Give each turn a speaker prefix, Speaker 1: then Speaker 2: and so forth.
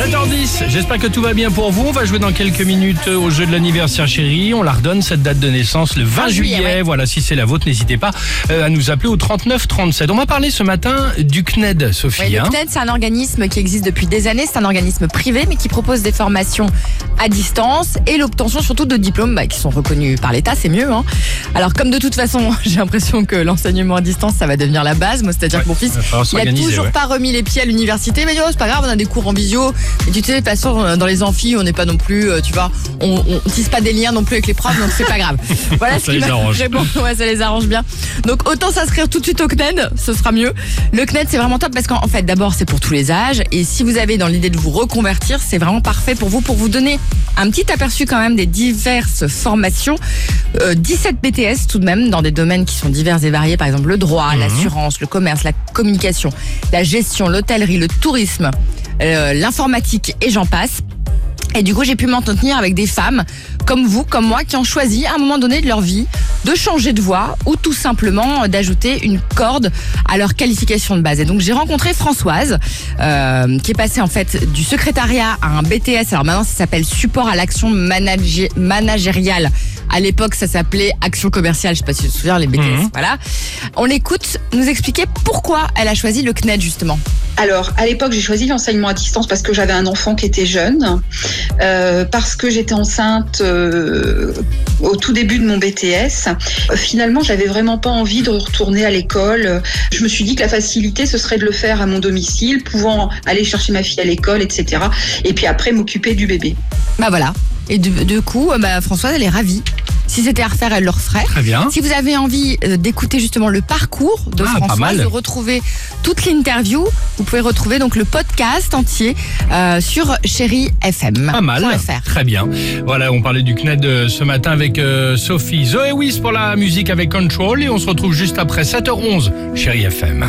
Speaker 1: 7h10, j'espère que tout va bien pour vous. On va jouer dans quelques minutes au jeu de l'anniversaire chérie. On la redonne cette date de naissance le 20 juillet. Voilà, si c'est la vôtre, n'hésitez pas euh, à nous appeler au 39 37. On va parler ce matin du CNED, Sophie.
Speaker 2: Le
Speaker 1: hein.
Speaker 2: CNED, c'est un organisme qui existe depuis des années. C'est un organisme privé, mais qui propose des formations à distance et l'obtention surtout de diplômes bah, qui sont reconnus par l'État. C'est mieux. Hein. Alors, comme de toute façon, j'ai l'impression que l'enseignement à distance, ça va devenir la base. Moi, c'est-à-dire
Speaker 1: Ouais,
Speaker 2: que mon fils, il a toujours
Speaker 1: ouais.
Speaker 2: pas remis les pieds à l'université. Mais oh, c'est pas grave, on a des cours en visio. Et tu sais, de toute façon, dans les amphis, on n'est pas non plus, euh, tu vois, on, on tisse pas des liens non plus avec les profs, donc c'est pas grave. Voilà
Speaker 1: Ça
Speaker 2: ce qui
Speaker 1: les arrange.
Speaker 2: vraiment- ouais, ça les arrange bien. Donc autant s'inscrire tout de suite au CNED, ce sera mieux. Le CNED c'est vraiment top parce qu'en en fait d'abord c'est pour tous les âges et si vous avez dans l'idée de vous reconvertir, c'est vraiment parfait pour vous pour vous donner un petit aperçu quand même des diverses formations. Euh, 17 BTS tout de même dans des domaines qui sont divers et variés, par exemple le droit, l'assurance, le commerce, la communication, la gestion, l'hôtellerie, le tourisme, euh, l'informatique et j'en passe. Et du coup, j'ai pu m'entretenir avec des femmes comme vous, comme moi, qui ont choisi à un moment donné de leur vie de changer de voie ou tout simplement d'ajouter une corde à leur qualification de base. Et donc, j'ai rencontré Françoise, euh, qui est passée en fait du secrétariat à un BTS. Alors maintenant, ça s'appelle support à l'action managé- managériale. À l'époque, ça s'appelait action commerciale. Je sais pas si tu te souviens, les BTS.
Speaker 1: Mhm.
Speaker 2: Voilà. On l'écoute nous expliquer pourquoi elle a choisi le CNED justement.
Speaker 3: Alors, à l'époque, j'ai choisi l'enseignement à distance parce que j'avais un enfant qui était jeune, euh, parce que j'étais enceinte euh, au tout début de mon BTS. Finalement, j'avais vraiment pas envie de retourner à l'école. Je me suis dit que la facilité, ce serait de le faire à mon domicile, pouvant aller chercher ma fille à l'école, etc. Et puis après, m'occuper du bébé.
Speaker 2: Bah voilà. Et du, du coup, euh, bah, Françoise, elle est ravie. Si c'était à refaire, elle le referait.
Speaker 1: Très bien.
Speaker 2: Si vous avez envie euh, d'écouter justement le parcours de
Speaker 1: Ah,
Speaker 2: Françoise, de retrouver toute l'interview, vous pouvez retrouver donc le podcast entier euh, sur chérifm.fr.
Speaker 1: Pas mal. Très bien. Voilà, on parlait du CNED euh, ce matin avec euh, Sophie. Zoé Wiss pour la musique avec Control et on se retrouve juste après 7h11, chérie FM.